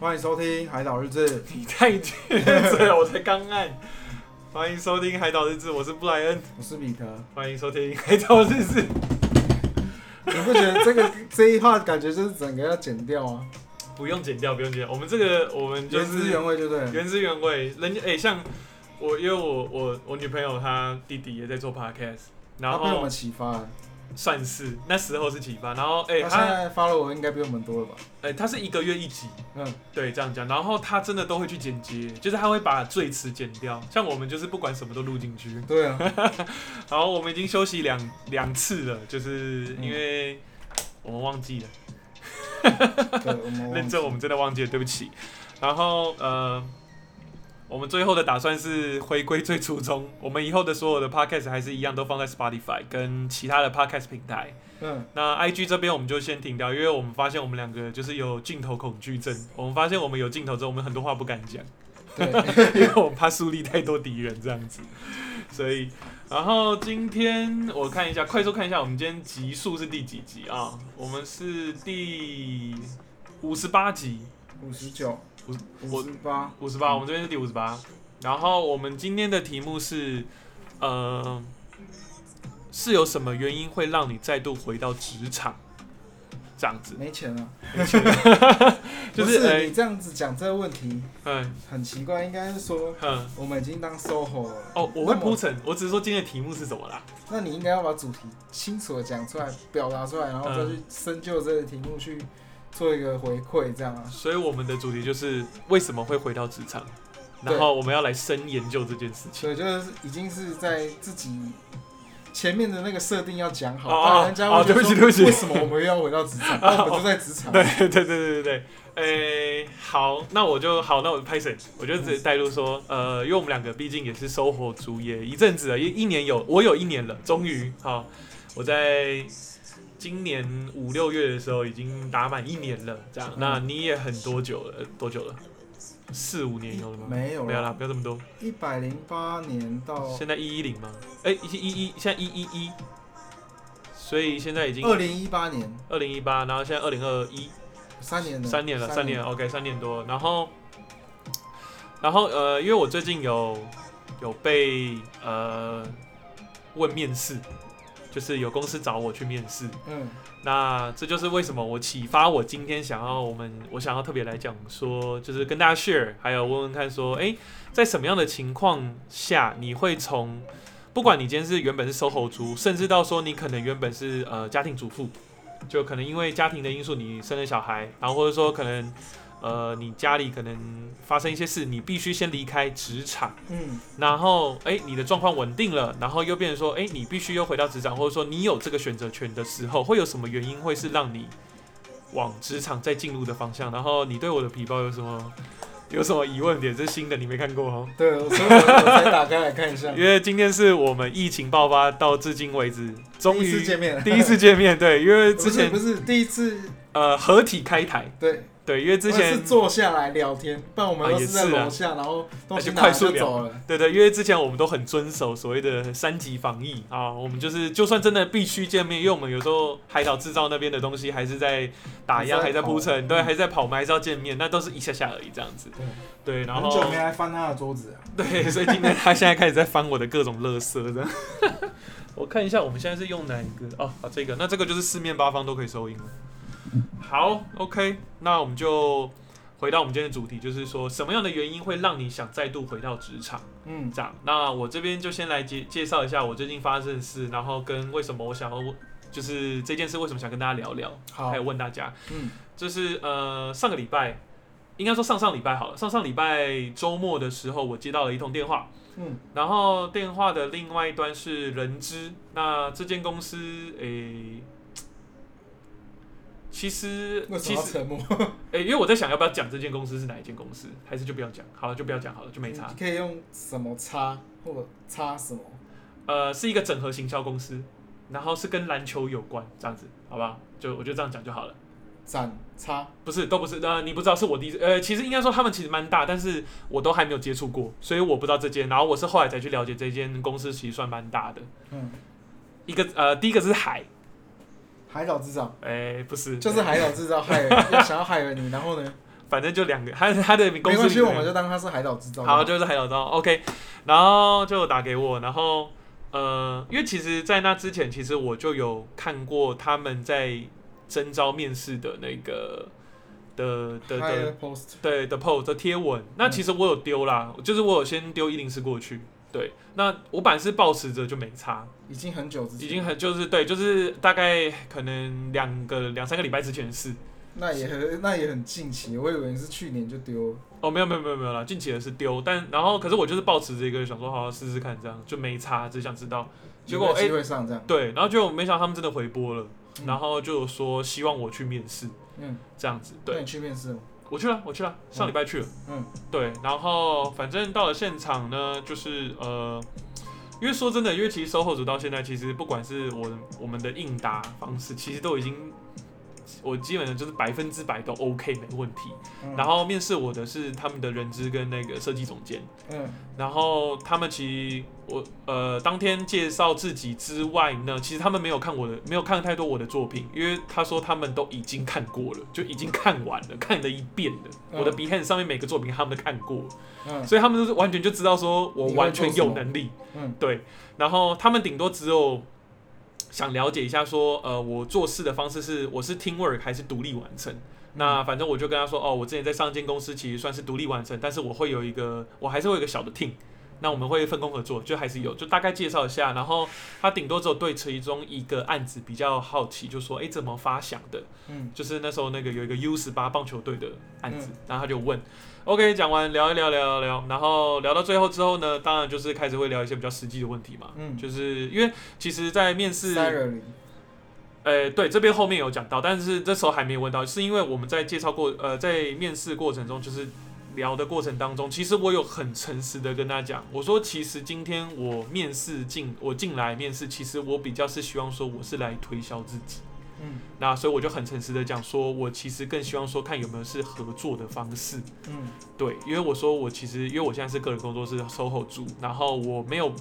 欢迎收听《海岛日志》。你太尖了，我才刚按。欢迎收听《海岛日志》，我是布莱恩。我是彼得。欢迎收听《海岛日志》。你不觉得这个这一话感觉就是整个要剪掉啊？不用剪掉，不用剪掉。我们这个我们就原汁是原味，就对了。原汁原味。人家哎、像我，因为我我我女朋友她弟弟也在做 podcast，然后他被我们启发了。算是那时候是启发，然后哎、她他现在发了我应该比我们多了吧？哎、他是一个月一集，嗯，对，这样讲。然后他真的都会去剪接，就是他会把最词剪掉。像我们就是不管什么都录进去。对啊，然后我们已经休息两两次了，就是因为我们忘记了，对，我 认真我们真的忘记了，对不起。然后呃，我们最后的打算是回归最初衷，我们以后的所有的 podcast 还是一样都放在 Spotify 跟其他的 podcast 平台。嗯，那 IG 这边我们就先停掉，因为我们发现我们两个就是有镜头恐惧症。我们发现我们有镜头之后，我们很多话不敢讲。对，因为我们怕树立太多敌人这样子，所以，然后今天我看一下，快速看一下，我们今天集数是第几集啊？我们是第五十八集，五十九，五五十八，五十八，我们这边是第五十八。然后我们今天的题目是，呃，是有什么原因会让你再度回到职场？这样子，没钱了。就不是是呃你这样子讲这个问题嗯很奇怪，应该是说嗯，我们已经当 SOHO 了。哦，我会铺陈，我只是说今天的题目是什么啦。那你应该要把主题清楚的讲出来，表达出来，然后再去深究这个题目，去做一个回馈，这样啊。所以我们的主题就是为什么会回到职场，然后我们要来深研究这件事情。所以就是已经是在自己前面的那个设定要讲好，哦不然人家哦会不起对不起为什么我们又要回到职场？那我们就在职场。对对对对对对，诶、好，那我就好，那我拍谁？我就直接带入说，呃，因为我们两个毕竟也是收获族，也一阵子了，一一年有，我有一年了，终于好，我在今年五六月的时候已经打满一年了，这样，嗯那你也很多久了？多久了？四五年有了吗？没有了，没有啦，不要这么多。一百零八年到现在一一零吗？哎、一一一，现在一一一，所以现在已经二零一八年，二零一八，然后现在二零二一，三年了，三年了，三年了。了，OK，三年多。然后，然后呃，因为我最近有有被呃问面试，就是有公司找我去面试。嗯，那这就是为什么我启发我今天想要我们我想要特别来讲说，就是跟大家 share，还有问问看说，诶，在什么样的情况下你会从不管你今天是原本是 SOHO 族，甚至到说你可能原本是呃家庭主妇，就可能因为家庭的因素你生了小孩，然后或者说可能呃你家里可能发生一些事，你必须先离开职场。嗯，然后，哎，你的状况稳定了，然后又变成说，哎，你必须又回到职场，或者说你有这个选择权的时候，会有什么原因会是让你往职场再进入的方向？然后你对我的皮包有什么有什么疑问点？这是新的，你没看过哦。对，所以我我才打开来看一下。因为今天是我们疫情爆发到至今为止，终第一次于见面，第一次见面，对，因为之前是不是第一次，呃合体开台，对，对，因为之前是前坐下来聊天，不然我们啊都是在楼下，然后东西快速就走了。对对，因为之前我们都很遵守所谓的三级防疫啊，我们就是就算真的必须见面，因为我们有时候海岛制造那边的东西还是在打样，还还在铺陈，对，嗯还在跑，我们还是要见面，那都是一下下而已这样子。对，然后很久没来翻他的桌子啊。对，所以今天他现在开始在翻我的各种垃圾这样。我看一下，我们现在是用哪一个？哦，啊，这个，那这个就是四面八方都可以收音了。好，OK，那我们就回到我们今天的主题，就是说什么样的原因会让你想再度回到职场？嗯，这样，那我这边就先来介介绍一下我最近发生的事，然后跟为什么我想要，就是这件事为什么想跟大家聊聊，好。还有，问大家，嗯。就是呃上个礼拜，应该说上上礼拜好了，上上礼拜周末的时候，我接到了一通电话，嗯，然后电话的另外一端是人资，那这间公司诶。其实，其实，因为我在想要不要讲这间公司是哪一间公司，还是就不要讲，好了，就不要讲好了，就没差你。可以用什么差或者差什么？呃，是一个整合行销公司，然后是跟篮球有关，这样子，好不好？就我就这样讲就好了。展差不是，都不是，呃，你不知道是我第一次，呃，其实应该说他们其实蛮大，但是我都还没有接触过，所以我不知道这间。然后我是后来才去了解这间公司，其实算蛮大的。嗯，一个呃，第一个是海，海岛制造哎、不是，就是海岛制造害人，要想要害了你，然后呢，反正就两个，他他的公司没关系，我们就当他是海岛制造。好，就是海岛造，OK，然后就打给我，然后呃，因为其实，在那之前，其实我就有看过他们在征招面试的那个的的的 post，对的 post 的贴文，那其实我有丢啦，就是我有先丢一零四过去，对，那我本来是保持着就没差，已经很久之前，已经很就是对，就是大概可能两个两三个礼拜之前的事。那也很那也很近期，我以为是去年就丢了。哦，没有没有没有没有啦，近期的是丢，但然后可是我就是抱持这个想说，好好试试看，这样就没差，只想知道。结果机会上这样，对，然后就没想到他们真的回播了，嗯然后就有说希望我去面试，嗯，这样子。对那你，去面试吗？我去了，我去了，上礼拜去了。嗯，对，然后反正到了现场呢，就是呃，因为说真的，因为其实售后组到现在，其实不管是我我们的应答方式，其实都已经。我基本上就是百分之百都 OK 没问题，嗯。然后面试我的是他们的人资跟那个设计总监，嗯。然后他们其实我呃当天介绍自己之外呢，其实他们没有看我的，没有看太多我的作品，因为他说他们都已经看过了，就已经看完了，看了一遍了。嗯。我的 Behance 上面每个作品他们都看过，嗯。所以他们就是完全就知道说我完全有能力。嗯。对，然后他们顶多只有想了解一下说，呃，我做事的方式是我是 teamwork 还是独立完成。那反正我就跟他说，哦，我之前在上一间公司其实算是独立完成，但是我会有一个，我还是会有一个小的 team。那我们会分工合作，就还是有，就大概介绍一下。然后他顶多只有对其中一个案子比较好奇，就说，哎，怎么发想的？嗯就是那时候那个有一个 U 十八棒球队的案子，嗯然后他就问，OK，讲完聊一聊聊一聊，然后聊到最后之后呢，当然就是开始会聊一些比较实际的问题嘛，嗯就是因为其实，在面试呃，对，这边后面有讲到，但是这时候还没问到，是因为我们在介绍过，呃，在面试过程中，就是聊的过程当中，其实我有很诚实的跟他讲，我说其实今天我面试进我进来面试，其实我比较是希望说我是来推销自己。嗯那所以我就很诚实的讲说，我其实更希望说看有没有是合作的方式，嗯对，因为我说我其实因为我现在是个人工作室 SOHO 组，然后我没有，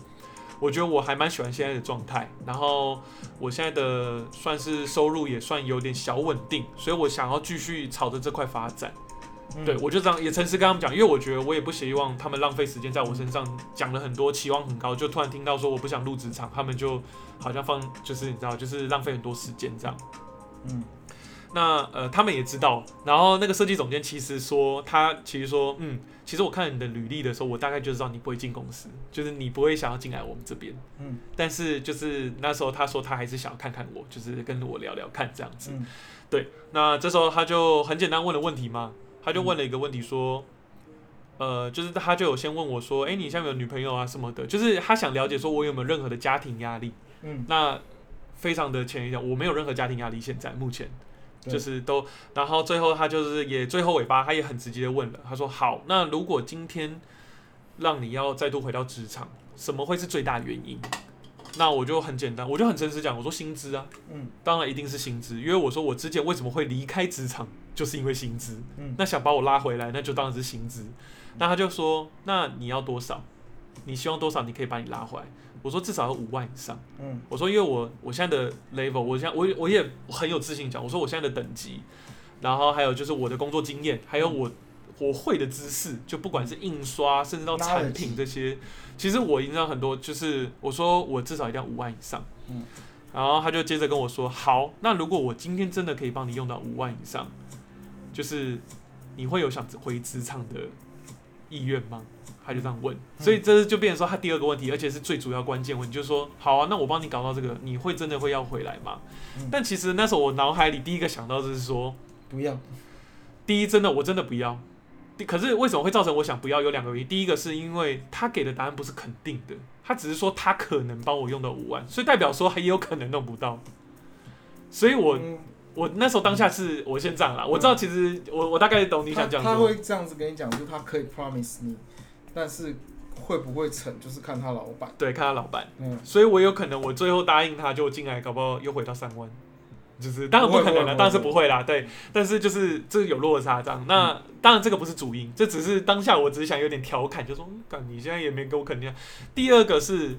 我觉得我还蛮喜欢现在的状态，然后我现在的算是收入也算有点小稳定，所以我想要继续朝着这块发展。嗯，对，我就这样也诚实跟他们讲，因为我觉得我也不希望他们浪费时间在我身上，讲了很多期望很高，就突然听到说我不想入职场，他们就好像放就是你知道，就是浪费很多时间这样。嗯那呃，他们也知道，然后那个设计总监其实说，他其实说，嗯，其实我看你的履历的时候，我大概就知道你不会进公司，就是你不会想要进来我们这边。嗯但是就是那时候他说他还是想要看看我，就是跟我聊聊看这样子。嗯对，那这时候他就很简单问了问题嘛，他就问了一个问题说，呃，就是他就有先问我说，哎、你现在有女朋友啊什么的，就是他想了解说我有没有任何的家庭压力。嗯，那非常的浅一点，我没有任何家庭压力，现在目前就是都，然后最后他就是也最后尾巴，他也很直接的问了，他说好，那如果今天让你要再度回到职场，什么会是最大原因？那我就很简单，我就很诚实讲，我说薪资啊，嗯当然一定是薪资，因为我说我之前为什么会离开职场，就是因为薪资。嗯那想把我拉回来，那就当然是薪资。那他就说，那你要多少？你希望多少？你可以把你拉回来。我说至少要五万以上。嗯我说因为我我现在的 level，我现在我我也很有自信讲，我说我现在的等级，然后还有就是我的工作经验，还有我我会的知识，就不管是印刷，甚至到产品这些，其实我影响很多。就是我说我至少一定要五万以上。嗯然后他就接着跟我说，好，那如果我今天真的可以帮你用到五万以上，就是你会有想回职场的意愿吗？他就这样问，所以这就变成说他第二个问题，而且是最主要关键问题，就是说，好啊，那我帮你搞到这个，你会真的会要回来吗？嗯但其实那时候我脑海里第一个想到就是说，不要，第一，真的我真的不要。第可是为什么会造成我想不要？有两个原因。第一个是因为他给的答案不是肯定的，他只是说他可能帮我用到五万，所以代表说还有可能弄不到。所以我嗯我那时候当下是我先这样啦，我知道其实我我大概懂你他他想讲什么。会这样子跟你讲，就是他可以 promise 你，但是会不会成，就是看他老板。对，看他老板，嗯，所以我有可能我最后答应他，就进来，搞不好又回到三万。就是当然不可能了，不会不会当然是不会啦，对。但是就是这个有落差这样。那当然这个不是主因，这只是当下我只是想有点调侃，就说，嗯干你现在也没给我肯定啊。第二个是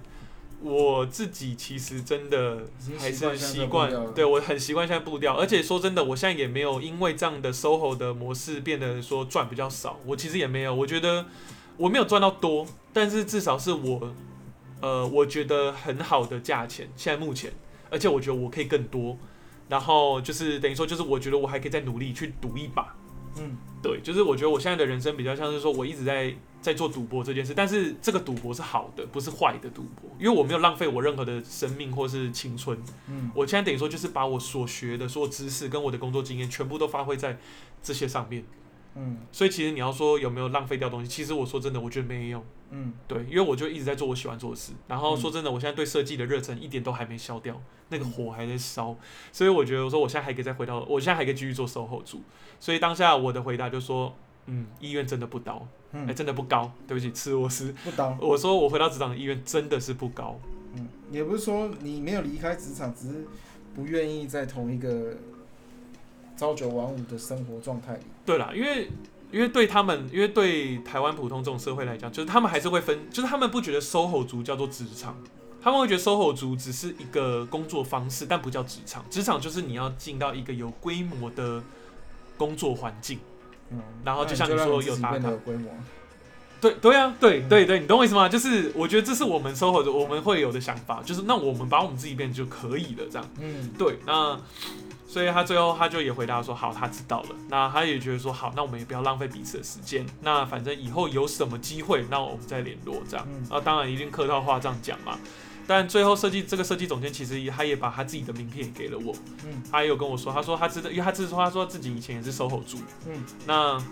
我自己其实真的还是习惯对我很习惯现在步调，而且说真的，我现在也没有因为这样的 SOHO 的模式变得说赚比较少，我其实也没有，我觉得我没有赚到多，但是至少是我，呃，我觉得很好的价钱，现在目前，而且我觉得我可以更多，然后就是等于说，就是我觉得我还可以再努力去赌一把，嗯。对，就是我觉得我现在的人生比较像是说，我一直在在做赌博这件事，但是这个赌博是好的，不是坏的赌博，因为我没有浪费我任何的生命或是青春。嗯。我现在等于说就是把我所学的所有知识跟我的工作经验全部都发挥在这些上面，嗯。所以其实你要说有没有浪费掉东西，其实我说真的，我觉得没有。嗯。对，因为我就一直在做我喜欢做的事，然后说真的，我现在对设计的热忱一点都还没消掉，那个火还在烧，所以我觉得我说我现在还可以再回到，我现在还可以继续做售后组，所以当下我的回答就说，嗯，意愿真的不高，哎、嗯，真的不高，对不起，吃螺丝，不高，我说我回到职场的意愿真的是不高，嗯，也不是说你没有离开职场，只是不愿意在同一个朝九晚五的生活状态里。对啦，因为因为对他们，因为对台湾普通这种社会来讲，就是他们还是会分，就是他们不觉得 SOHO 族叫做职场，他们会觉得 SOHO 族只是一个工作方式，但不叫职场。职场就是你要进到一个有规模的工作环境。嗯，然后就像你你说有打卡有规模，对对啊，对嗯对对，你懂我意思吗？就是我觉得这是我们 SOHO 族我们会有的想法，就是那我们把我们自己变就可以了，这样。嗯对，那所以他最后他就也回答说，好，他知道了。那他也觉得说，好，那我们也不要浪费彼此的时间。那反正以后有什么机会，那我们再联络这样。嗯啊，当然一定客套话这样讲嘛。但最后设计这个设计总监其实也他也把他自己的名片也给了我，嗯他也有跟我说，他说他知道，因为他自说他说自己以前也是 SOHO 住，嗯那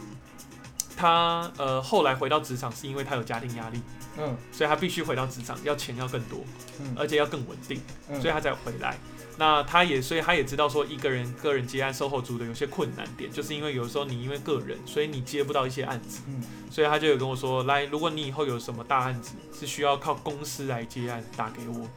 他呃后来回到职场是因为他有家庭压力，嗯所以他必须回到职场，要钱要更多，嗯而且要更稳定。嗯，所以他才回来。那他也，所以他也知道说一个人个人接案售后组的有些困难点，就是因为有时候你因为个人，所以你接不到一些案子，嗯所以他就有跟我说，来，如果你以后有什么大案子是需要靠公司来接案，打给我，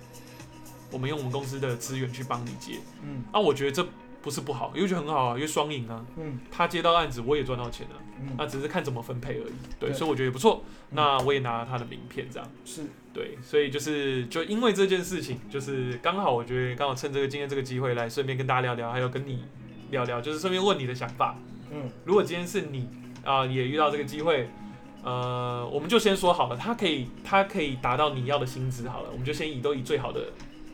我们用我们公司的资源去帮你接。嗯那、我觉得这不是不好，因为觉得很好啊，因为双赢啊，嗯他接到案子，我也赚到钱啊，嗯，那只是看怎么分配而已。对，对所以我觉得也不错。嗯那我也拿了他的名片，这样。是，对，所以就是就因为这件事情，就是刚好我觉得刚好趁这个今天这个机会来顺便跟大家聊聊，还有跟你聊聊，就是顺便问你的想法。嗯如果今天是你啊、也遇到这个机会，呃，我们就先说好了，他可以他可以达到你要的薪资好了，我们就先以都以最好的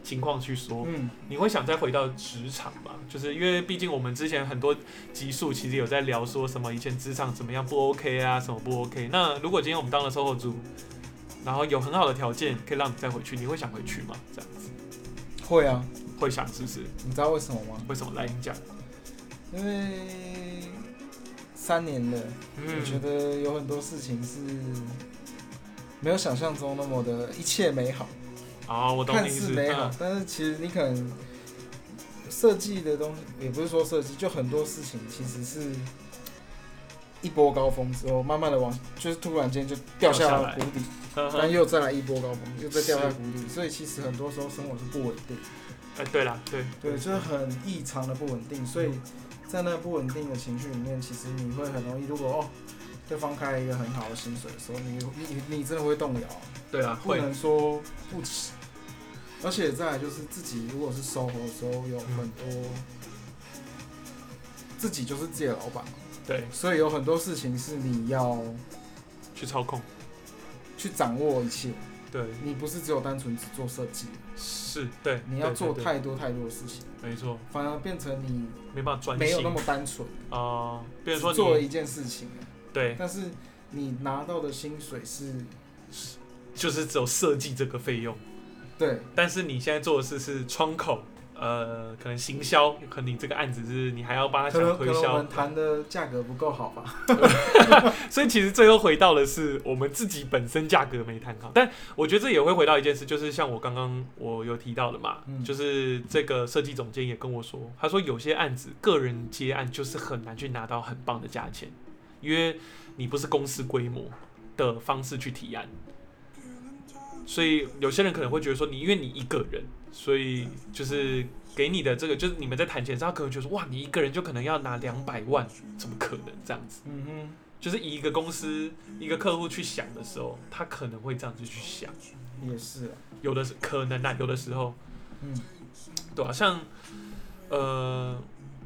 情况去说。嗯你会想再回到职场吗？就是因为毕竟我们之前很多集数其实有在聊说什么以前职场怎么样不 OK 啊，什么不 OK。那如果今天我们当了售后组，然后有很好的条件可以让你再回去，你会想回去吗？这样子会啊，会想是不是？你知道为什么吗？为什么来你讲？因为三年了，我觉嗯，得有很多事情是没有想象中那么的一切美好，啊，我懂看你意思。似美好嗯，但是其实你可能设计的东西，也不是说设计，就很多事情其实是一波高峰之后，慢慢的往，就是突然间就掉下了谷底，但又再来一波高峰，又再掉下谷底，所以其实很多时候生活是不稳定，哎，对了，对对，就是很异常的不稳定，所以在那不稳定的情绪里面，其实你会很容易，如果哦。对方开一个很好的薪水的时候，你你你你真的会动摇，对啊，不能说不起。而且再来就是自己如果是收活的时候，有很多、自己就是自己的老板嘛，对，所以有很多事情是你要去操控，去掌握一切。对，你不是只有单纯只做设计，是，对，你要做太多太多的事情，没错，反而变成你没办法专没有那么单纯，啊。比如说做了一件事情，对，但是你拿到的薪水是，就是只有设计这个费用。对，但是你现在做的事是窗口，呃，可能行销，可能你这个案子是你还要帮他可能讲推销我们，谈的价格不够好吧？所以其实最后回到的是我们自己本身价格没谈好。但我觉得这也会回到一件事，就是像我刚刚我有提到的嘛，嗯就是这个设计总监也跟我说，他说有些案子个人接案就是很难去拿到很棒的价钱，因为你不是公司规模的方式去提案。所以有些人可能会觉得说，你因为你一个人，所以就是给你的这个，就是你们在谈钱上，他可能觉得说，哇，你一个人就可能要拿两百万，怎么可能？这样子？嗯就是以一个公司、一个客户去想的时候，他可能会这样子去想。也是啊，有的是可能啊，有的时候，嗯，对啊，像呃，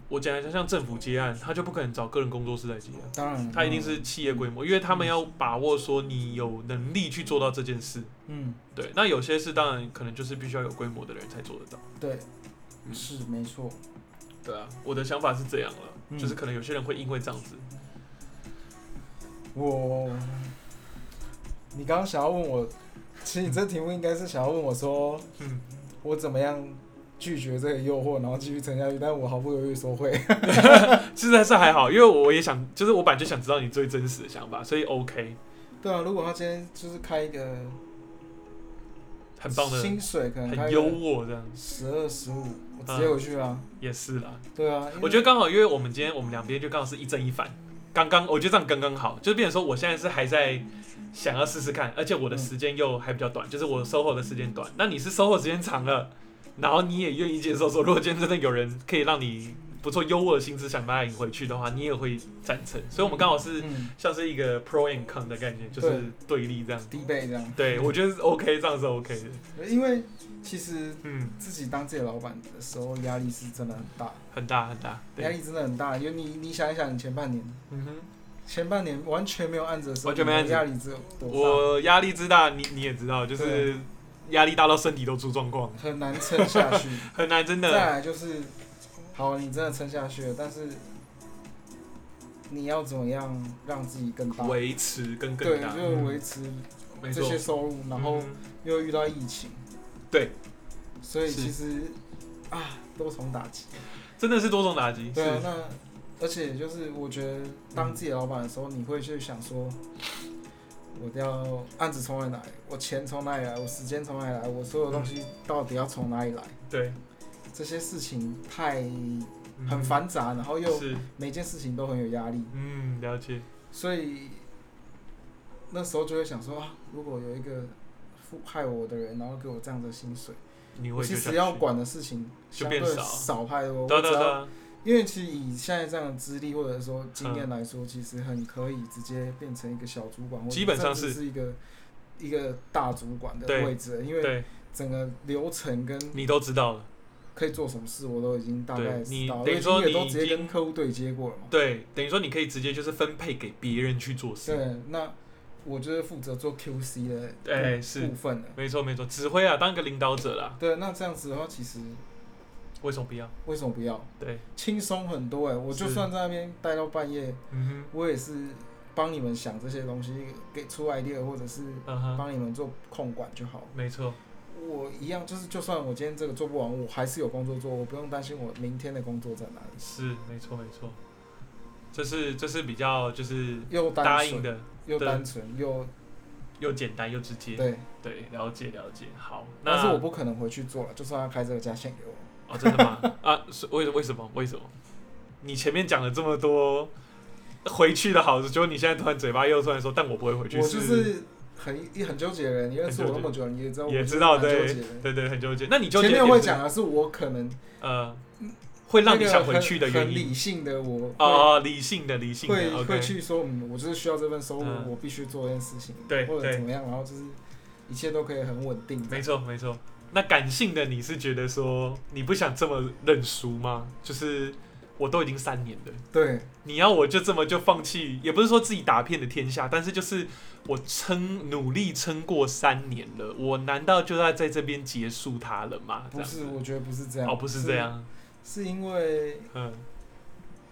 我讲一下，像政府接案，他就不可能找个人工作室来接案，当然，他一定是企业规模，因为他们要把握说你有能力去做到这件事。嗯，对，那有些事当然可能就是必须要有规模的人才做得到。对，嗯。是没错，对啊，我的想法是这样了，嗯。就是可能有些人会因为这样子，我，你刚刚想要问我，其实你这题目应该是想要问我说，嗯，我怎么样拒绝这个诱惑，然后继续沉下去，但我毫不犹豫说会。实在是还好，因为我也想，就是我本来就想知道你最真实的想法，所以 OK，对啊，如果他今天就是开一个很棒的，薪水，可能开很优渥这样，十二十五，我直接回去啊。也是啦。对啊，我觉得刚好，因为我们今天我们两边就刚好是一正一反，刚刚我觉得这样刚刚好，就是变成说我现在是还在想要试试看，而且我的时间又还比较短，就是我收获的时间短，那你是收获时间长了，然后你也愿意接受说，如果今天真的有人可以让你不错优渥的薪资想把它引回去的话，你也会赞成，所以我们刚好是嗯，像是一个 pro and con 的概念，就是对立这样。低倍这样。对，我觉得是 OK，这样是 OK 的。因为其实嗯，自己当自己的老板的时候，压力是真的很大，很大很大。压，力真的很大。因为你你想一想，你前半年嗯哼，前半年完全没有案子的时候，完全没案子压力之有多大？我压力之大，你你也知道，就是压力大到身体都出状况，很难撑下去。很难，真的。再的。来就是，好，你真的撑下去了，但是你要怎么样让自己更大？维持跟更对，大，就是维持这些收入，然后嗯。又遇到疫情，对，所以其实啊，多重打击。真的是多重打击，对啊，那而且就是我觉得当自己的老板的时候，你会去想说，我要案子从哪里来，我钱从哪里来，我时间从哪里来，我所有东西到底要从哪里来？对，这些事情太嗯很繁杂，然后又，每件事情都很有压力，嗯，了解，所以那时候就会想说啊，如果有一个负害我的人，然后给我这样的薪水，其实要，管的事情相对少少太多。我只要对对，因为其实以现在这样的资历或者说经嗯验来说，其实很可以直接变成一个小主管，或基本上是是一个一个大主管的位置，因为整个流程跟你都知道了，可以做什么事，我都已经大概知道，等于说因为也都直接跟客户对接过了嘛。对，等于说你可以直接就是分配给别人去做事，对，那我就是负责做 QC 的部哎是部分的。没错没错，指挥啊，当一个领导者啦，对，那这样子的话，其实为什么不要？为什么不要？对，轻松很多哎、我就算在那边待到半夜，嗯哼我也是帮你们想这些东西，给出 idea 或者是，帮你们做控管就好。没错，我一样，就是就算我今天这个做不完，我还是有工作做，我不用担心我明天的工作在哪里。是没错没错，这是这是比较就是又答应的，又单纯，又又简单又直接，对，对，了解了解，好，那但是我不可能回去做了，就算他开这个价钱给我。哦，真的吗？啊，是为为什么？为什么？你前面讲了这么多回去的好处，结果你现在突然嘴巴又突然说，但我不会回去，我就是很很纠结的人，你认识我那么久，你也知道我也知道对蛮纠结对对，很纠结。那你纠结前面会讲的是我可能呃，会让你想回去的原因很理性的我会哦，理性的理性的会会去说，嗯，我就是需要这份收入，嗯我必须做这件事情，对对或者怎么样，然后就是一切都可以很稳定。没错没错。那感性的你是觉得说你不想这么认输吗？就是我都已经三年了。对，你要我就这么就放弃，也不是说自己打遍的天下，但是就是我撑努力撑过三年了，我难道就要在这边结束它了吗？这不是，我觉得不是这样。哦，不是这，样，是因为嗯，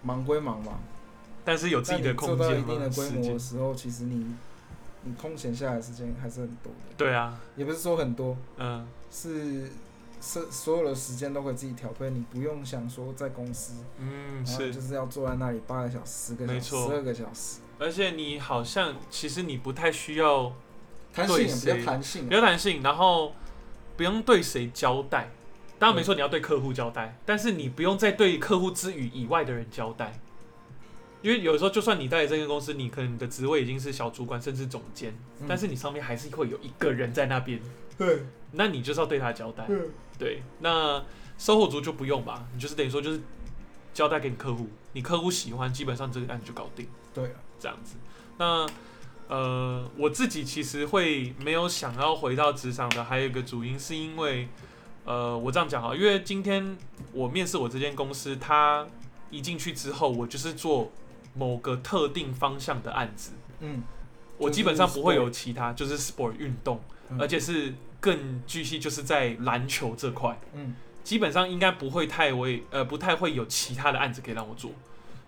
忙归忙嘛，但是有自己的空间吗？一定的规，模的时候，其实你你空闲下来的时间还是很多的，对啊，也不是说很多，嗯，是是所有的时间都可以自己调配，你不用想说在公司，嗯，是。就，是要坐在那里八个小时、十个小时、十二个小时，而且你好像其实你不太需要弹性也比谁较弹性啊。比，较弹性，然后不用对谁交代。当然没错，你要对客户交代，但是你不用再对客户之余以外的人交代，因为有时候就算你待的这间公司，你可能你的职位已经是小主管甚至总监，嗯但是你上面还是会有一个人在那边，对，那你就是要对他交代。嗯对，那售后组就不用吧，你就是等于说就是交代给你客户，你客户喜欢，基本上这个案子就搞定。对啊，这样子。那呃，我自己其实会没有想要回到职场的，还有一个主因是因为，呃，我这样讲哈，因为今天我面试我这间公司，他一进去之后，我就是做某个特定方向的案子，嗯，我基本上不会有其他，就是 sport 运动，嗯。而且是更具细，就是在篮球这块，嗯。基本上应该不会太为呃不太会有其他的案子可以让我做，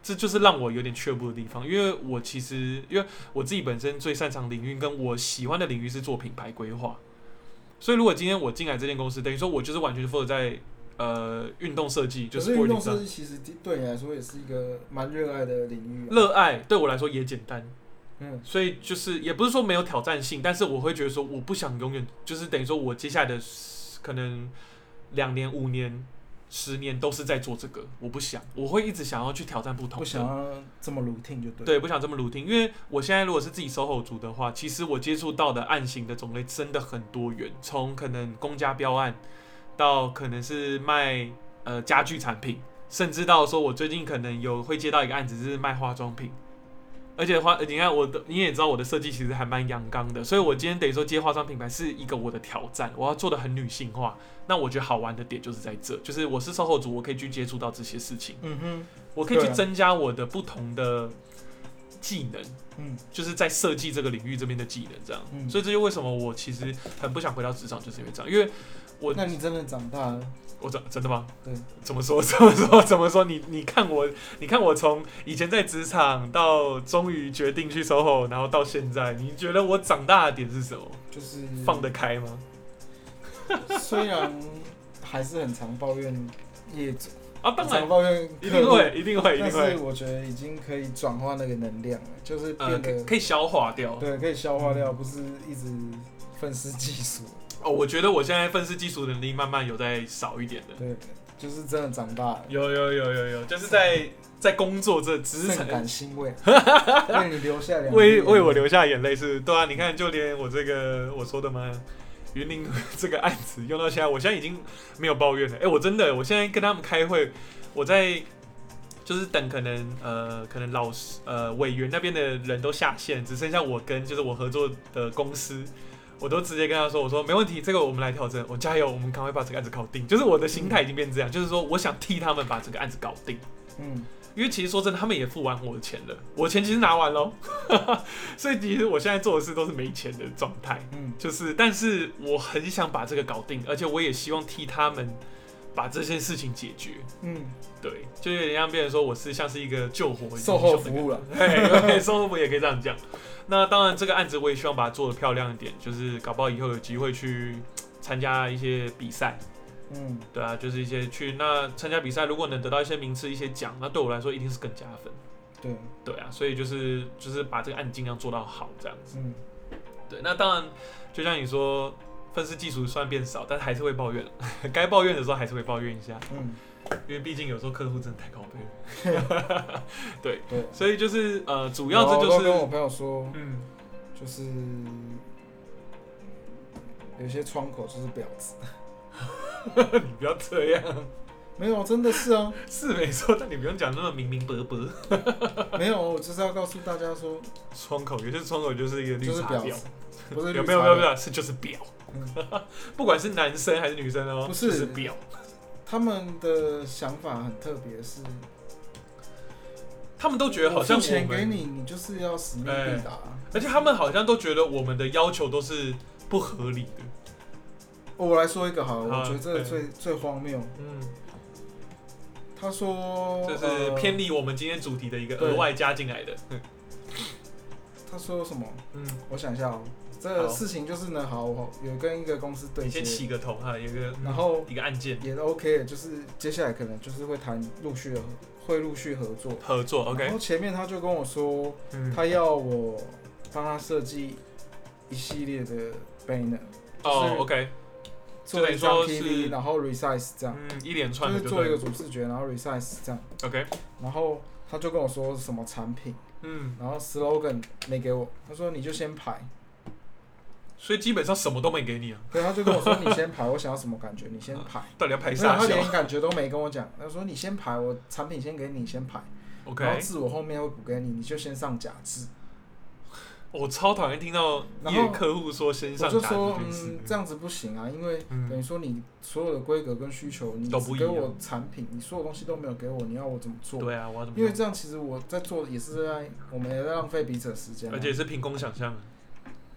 这就是让我有点却步的地方。因为我其实因为我自己本身最擅长领域跟我喜欢的领域是做品牌规划，所以如果今天我进来这间公司，等于说我就是完全负责在呃运动设计，就是运动设计其实对你来说也是一个蛮热爱的领域、啊。热爱对我来说也简单，嗯所以就是也不是说没有挑战性，但是我会觉得说我不想永远就是等于说我接下来的可能两年、五年、十年都是在做这个，我不想，我会一直想要去挑战不同的。不想要这么 routine 就对。，对，不想这么 routine，因为我现在如果是自己 SOHO 族的话，其实我接触到的案型的种类真的很多元，从可能公家标案，到可能是卖呃家具产品，甚至到说我最近可能有会接到一个案子是卖化妆品，而且化你看我的你也知道我的设计其实还蛮阳刚的，所以我今天等于说接化妆品牌是一个我的挑战，我要做的很女性化。那我觉得好玩的点就是在这，就是我是售后组，我可以去接触到这些事情，嗯哼，我可以去增加我的不同的技能。嗯就是在设计这个领域这边的技能，这样，嗯所以这就为什么我其实很不想回到职场，就是因为这样，因为我那你真的长大了。我真真的吗？对，怎么说？怎么说？怎么说？你你看我，你看我从以前在职场到终于决定去 SOHO，然后到现在，你觉得我长大的点是什么？就是放得开吗？虽然还是很常抱怨业主，啊，当然抱怨一，定会，一定会，一但定会，是我觉得已经可以转化那个能量了，就是呃，变得、可以可以消化掉。对，可以消化掉，不是一直愤世嫉俗。哦，我觉得我现在愤世嫉俗能力慢慢有在少一点的。对，就是真的长大了，有有有有有，就是在在工作这职场甚感欣慰，为你留下两为眼泪为我留下眼泪是，对啊，你看，就连我这个我说的嘛，云林 这个案子用到现在，我现在已经没有抱怨了。哎、我真的，我现在跟他们开会，我在就是等可能呃可能老师呃委员那边的人都下线，只剩下我跟就是我合作的公司。我都直接跟他说：“我说没问题，这个我们来调整，我加油，我们赶快把这个案子搞定。”就是我的心态已经变这样，就是说我想替他们把这个案子搞定。嗯，因为其实说真的，他们也付完我的钱了，我钱其实拿完喽，所以其实我现在做的事都是没钱的状态，嗯就是，但是我很想把这个搞定，而且我也希望替他们把这件事情解决，嗯，对，就有点像别人说我是像是一个救火售后服务了，对，对售后服务也可以这样讲。那当然，这个案子我也希望把它做得漂亮一点，就是搞不好以后有机会去参加一些比赛，嗯，对啊，就是一些去那参加比赛，如果能得到一些名次、一些奖，那对我来说一定是更加分。对，对啊，所以就是就是把这个案子尽量做到好这样子。嗯，对，那当然就像你说，分尸技术虽然变少，但还是会抱怨，该抱怨的时候还是会抱怨一下，嗯，因为毕竟有时候客户真的太高配了。对，对，所以就是呃，主要这就是都跟我朋友说，嗯，就是有些窗口就是婊子，你不要这样，没有，真的是啊，是没错，但你不用讲那么明明白白。没有，我就是要告诉大家说，窗口有些窗口就是一个绿茶婊。不是有没有没有没有，是就是婊，嗯。不管是男生还是女生哦，不是。就是婊。他们的想法很特别，是他们都觉得好像我付钱给你，你就是要使命必达。而且他们好像都觉得我们的要求都是不合理的。我来说一个好了，好我觉得这个最最荒谬。嗯，他说，这是呃偏离我们今天主题的一个对额外加进来的。他说什么？嗯，我想一下哦，这个事情就是呢，好，我有跟一个公司对接。先，起个头哈，有个然后一个案件。也 OK，的就是接下来可能就是会谈陆续的会陆续合作。合作，OK，然后前面他就跟我说，嗯，他要我帮他设计一系列的 banner，哦，OK，做一张就等于说 TV，是然后 resize 这样，嗯，一连就是串的就是做一个主视觉，然后 resize 这样，，OK，然后他就跟我说什么产品，嗯，然后 slogan 没给我，他说你就先排，所以基本上什么都没给你啊，对，他就跟我说你先排，我想要什么感觉你先排，到底要排啥他连感觉都没跟我讲，他说你先排，我产品先给你先排，然后？OK，字我后面会补给你，你就先上假字，我超讨厌听到业客户说先我上打就说嗯，这样子不行啊，因为嗯。等于说你所有的规格跟需求，你都不给我产品，你所有东西都没有给我，你要我怎么做？对啊，我要怎么弄？因为这样其实我在做也是在我们也在浪费彼此的时间啊、而且是凭空想象，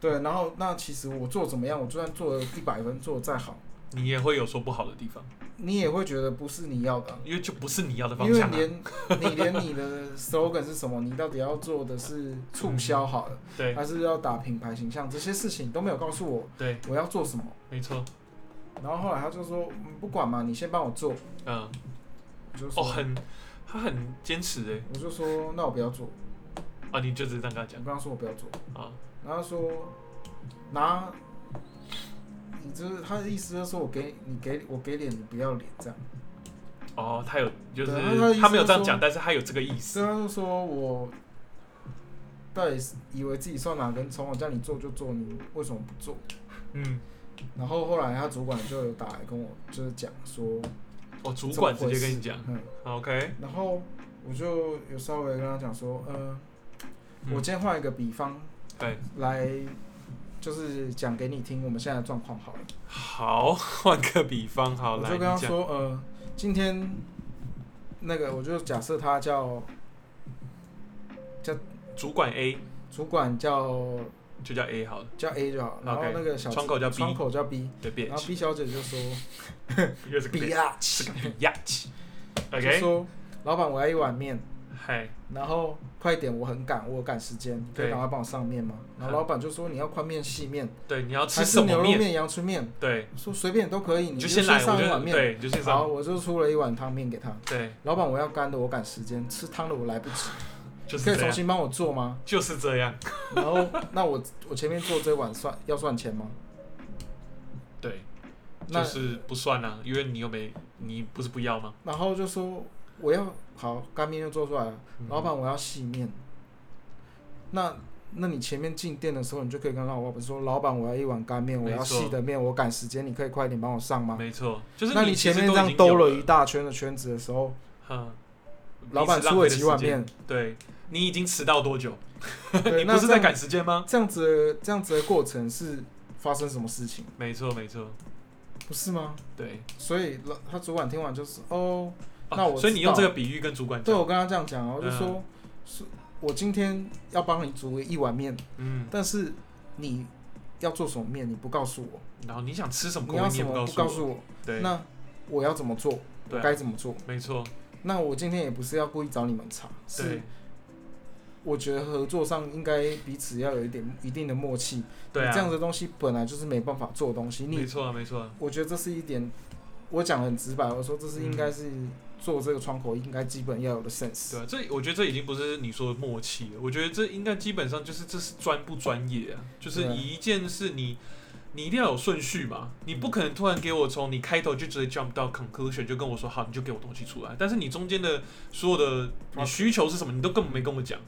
对，然后那其实我做怎么样，我就算做了一百分，做的再好，你也会有说不好的地方，你也会觉得不是你要的啊、因为就不是你要的方因为向啊。连你连你的 slogan 是什么，你到底要做的是促销好了，对还是要打品牌形象，这些事情都没有告诉我对，我要做什么。没错，然后后来他就说，嗯，不管嘛，你先帮我做。嗯，我就说，哦，很他很坚持哎，我就说，那我不要做。啊，你就只是这样跟他讲。我跟他说我不要做，啊，然后他说拿，你就是他的意思就是说我给你给我给脸，你不要脸这样。哦，他有就是对他他的意思他没有这样讲，但是他有这个意思。所以，他就说我到底是以为自己算哪根葱，我叫你做就做，你为什么不做？嗯，然后后来他主管就有打来跟我就是讲说，哦，主管直接跟你讲嗯，，OK，然后我就有稍微跟他讲说，呃，我今天换一个比方嗯对，来，就是讲给你听我们现在的状况好了。好，换个比方，好来，我就跟他，说，呃，今天那个我就假设他叫叫主管 A 主管叫就叫 A 好了，叫 A 就好，然后 OK，那个小窗口叫 B 窗口叫 B，对，别然后 B 小姐就说 又是个 B 别啊，是个比亚奇就，OK，说老板我要一碗面，嗨，然后快点我很赶，我有赶时间，你可以对赶快帮我上面吗？然后老板就说你要宽面细面，对，你要吃还什么面？牛肉面、阳春面？对，说随便都可以，你就先来，我上一碗面。就对，你就先好，我就出了一碗汤面给他。对，老板，我要干的，我赶时间；吃汤的我来不及，就是，可以重新帮我做吗？就是这样，然后，那我我前面做这碗算要算钱吗？对，那就是不算啊，因为你又没，你不是不要吗？然后就说我要好干面就做出来了，嗯老板我要细面。那那你前面进店的时候，你就可以跟老板说，老板我要一碗干面，我要细的面，我赶时间，你可以快点帮我上吗？没错，就是那你前面这样兜了一大圈的圈子的时候，嗯，老板出了几碗面，对你已经迟到多久？对，你不是在赶时间吗？这样子这样子的过程是发生什么事情？没错，没错，不是吗？对。所以老他主管听完就是哦，哦那我所以你用这个比喻跟主管讲，对我跟他这样讲啊，我就嗯。说，是我今天要帮你煮一碗面，嗯，但是你要做什么面，你不告诉我，然后你想吃什么口你要什么不告诉我，对，那我要怎么做，我该怎么做？没错，那我今天也不是要故意找你们茬，是，我觉得合作上应该彼此要有一点一定的默契。对啊，你这样的东西本来就是没办法做的东西，你没错啊，没错啊，我觉得这是一点，我讲的很直白，我说这是应该是做这个窗口应该基本要有的 sense。对啊，这我觉得这已经不是你说的默契了，我觉得这应该基本上就是这是专不专业啊，就是一件事你。你一定要有顺序嘛，你不可能突然给我从你开头就直接 jump 到 conclusion 就跟我说好，你就给我东西出来，但是你中间的所有的你需求是什么，你都根本没跟我讲，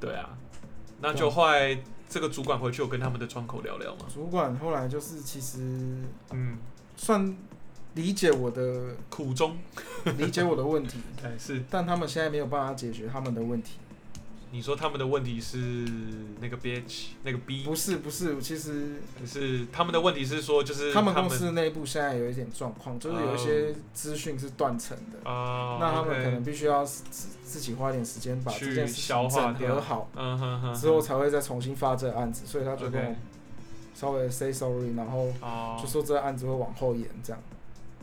对啊，那就后来这个主管回去有跟他们的窗口聊聊嘛，主管后来就是其实嗯，算理解我的苦衷，理解我的问题，哎是，但他们现在没有办法解决他们的问题。你说他们的问题是那个 bitch 那个 B，不是不是，其实是他们的问题是说就是他们公司内部现在有一点状况，就是有一哦。些资讯是断层的，啊，那他们可能必须要自自己花一点时间把这件事情整合好，嗯哼哼，之后才会再重新发这个案子，所以他就跟我稍微 say sorry，然后哦。就，说这个案子会往后延，这样。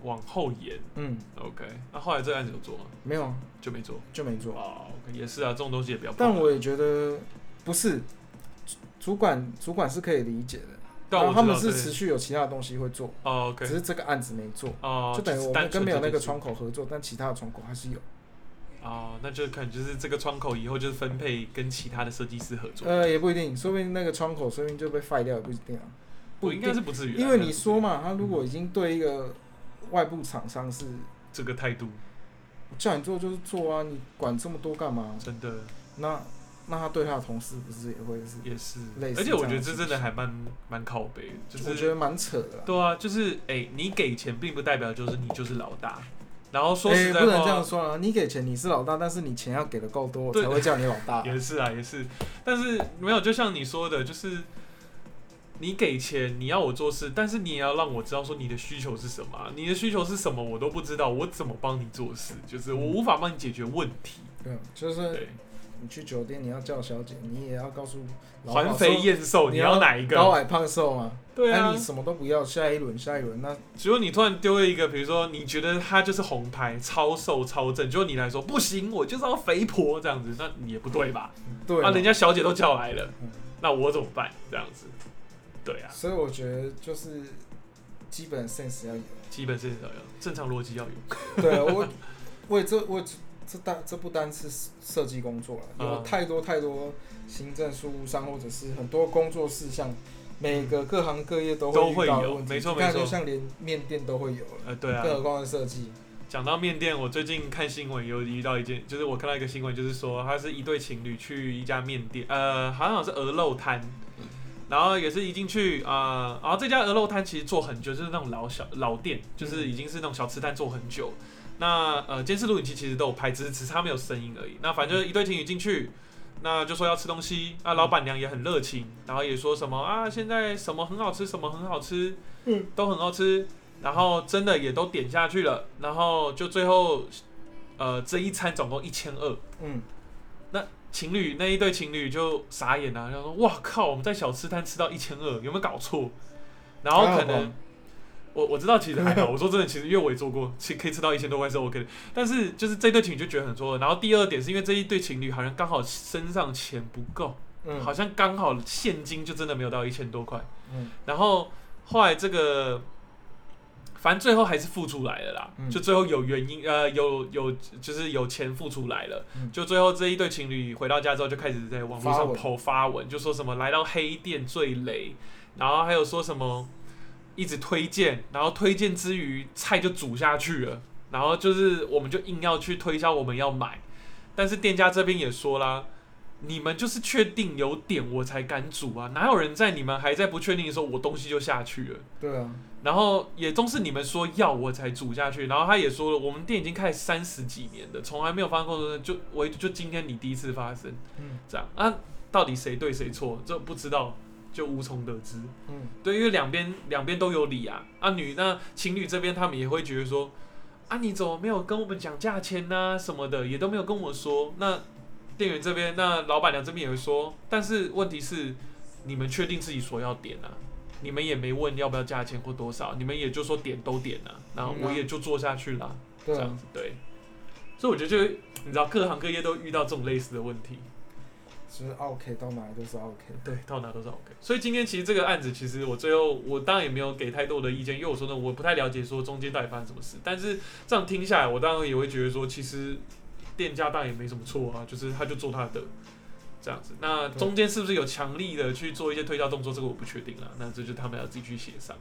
往后延嗯，，OK，那后来这个案子有做吗？没有就没做。就没做。哦，OK，也是啊，这种东西也不要碰啊。但我也觉得不是，主主管主管是可以理解的，但然后他们是持续有其他的东西会做，，OK，只是这个案子没做，哦，就等于我们跟没有那个窗口合作，但其他的窗口还是有。哦，那就可能就是这个窗口以后就是分配跟其他的设计师合作。呃，也不一定，说不定那个窗口说不定就被废掉，也不一定啊。不应该是不至于啊，因为你说嘛，他如果已经对一个外部厂商是这个态度我叫你做就是做啊，你管这么多干嘛？真的那那他对他的同事不是也会是？也是类，似而且我觉得这真的还蛮蛮靠背的，就是我觉得蛮扯的。对啊，就是哎、你给钱并不代表就是你就是老大，然后说哎实在不能这样，说啊，你给钱你是老大，但是你钱要给的够多，我才会叫你老大。也是啊，也是，但是没有，就像你说的，就是你给钱，你要我做事，但是你也要让我知道说你的需求是什么啊、你的需求是什么，我都不知道，我怎么帮你做事？就是我无法帮你解决问题。对啊，就是对，你去酒店你要叫小姐，你也要告诉环肥燕瘦，你你要哪一个？高矮胖瘦嘛。对啊那你，什么都不要，下一轮下一轮，那结果你突然丢了一个，比如说你觉得他就是红牌，超瘦超正，结果你来说不行，我就是要肥婆这样子，那你也不对吧？对嘛啊，人家小姐都叫来了嗯，那我怎么办？这样子，对啊，所以我觉得就是基本 sense 要有。基本是要有正常逻辑要有。对啊，我我也这我这单这不单是设计工作了，有嗯太多太多行政事务上或者是很多工作事项，每个各行各业都都会会遇到的问题。有没错你看没错就像连面店都会有了，呃，对啊，更何况是设计。讲到面店，我最近看新闻有遇到一件，就是我看到一个新闻，就是说他是一对情侣去一家面店，呃，好像是鹅肉摊，然后也是一进去啊、呃然后这家鹅肉摊其实做很久，就是那种老小老店，就是已经是那种小吃摊做很久。那呃，监视录影机其实都有拍，只是只是它没有声音而已。那反正就是一对情侣进去，那就说要吃东西，啊，老板娘也很热情，然后也说什么啊，现在什么很好吃，什么很好吃，嗯，都很好吃，然后真的也都点下去了，然后就最后，呃，这一餐总共一千二，嗯，情侣那一对情侣就傻眼了、然后说哇靠，我们在小吃摊吃到一千二，有没有搞错？然后可能我我知道其实还好，我说真的，其实因为我也做过，其实可以吃到一千多块是 OK 的，但是就是这对情侣就觉得很错。然后第二点是因为这一对情侣好像刚好身上钱不够，嗯，好像刚好现金就真的没有到一千多块。嗯，然后后来这个，反正最后还是付出来了啦，嗯就最后有原因，呃，有有就是有钱付出来了，嗯就最后这一对情侣回到家之后就开始在网络上跑发文，就说什么来到黑店最雷，然后还有说什么一直推荐，然后推荐之余菜就煮下去了，然后就是我们就硬要去推销我们要买，但是店家这边也说啦。你们就是确定有点我才敢煮啊，哪有人在你们还在不确定的时候，我东西就下去了。对啊，然后也都是你们说要我才煮下去，然后他也说了，我们店已经开三十几年的，从来没有发生过的，就唯就今天你第一次发生，嗯这样啊，到底谁对谁错，这不知道，就无从得知。嗯，对，因为两边两边都有理啊，啊女那情侣这边他们也会觉得说，啊你怎么没有跟我们讲价钱呐、什么的，也都没有跟我说。那店员这边，那老板娘这边也会说，但是问题是，你们确定自己所要点啊？你们也没问要不要价钱或多少，你们也就说点都点了、然后我也就做下去了，这样，子对。所以我觉得就你知道各行各业都遇到这种类似的问题。就是 OK 到哪里都是 OK。对，到哪都是 OK。所以今天其实这个案子，其实我最后我当然也没有给太多的意见，因为我说呢，我不太了解说中间到底发生什么事。但是这样听下来，我当然也会觉得说，其实店家当然也没什么错啊，就是他就做他的这样子。那中间是不是有强力的去做一些推销动作，这个我不确定了。那这就他们要自己去协商。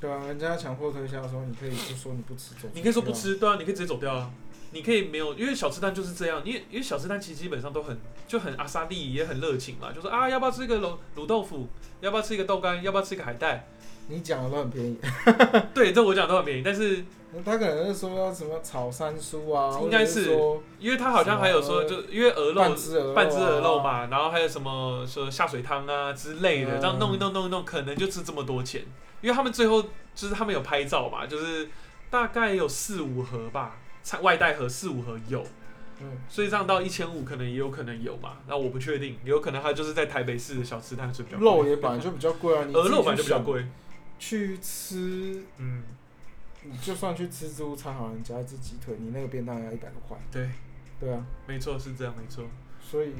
对啊，人家强迫推销的时候，你可以就说你不吃走。你可以说不，吃，对啊，你可以直接走掉啊。你可以没有，因为小吃摊就是这样，因为因为小吃摊其实基本上都很就很阿萨利，也很热情嘛，就说啊要不要吃一个卤卤豆腐，要不要吃一个豆干，要不要吃一个海带，你讲的都很便宜。对，这我讲都很便宜，但是他可能是说要什么炒三叔啊，应该是因为他好像还有说，就因为鹅肉半只鹅肉啊半只鹅肉，嘛，然后还有什么说下水汤啊之类的，嗯这样弄一弄弄一弄，可能就值这么多钱。因为他们最后就是他们有拍照嘛，就是大概有四五盒吧，菜外带盒四五盒有，嗯，所以这样到一千五可能也有可能有嘛，那我不确定，有可能他就是在台北市的小吃摊，所以比较贵肉也本来就比较贵啊，鹅肉本来就。比较贵，去吃，嗯，你就算去吃自助餐好了，你加一只鸡腿，你那个便当要一百多块。对，对啊，没错是这样，没错。所以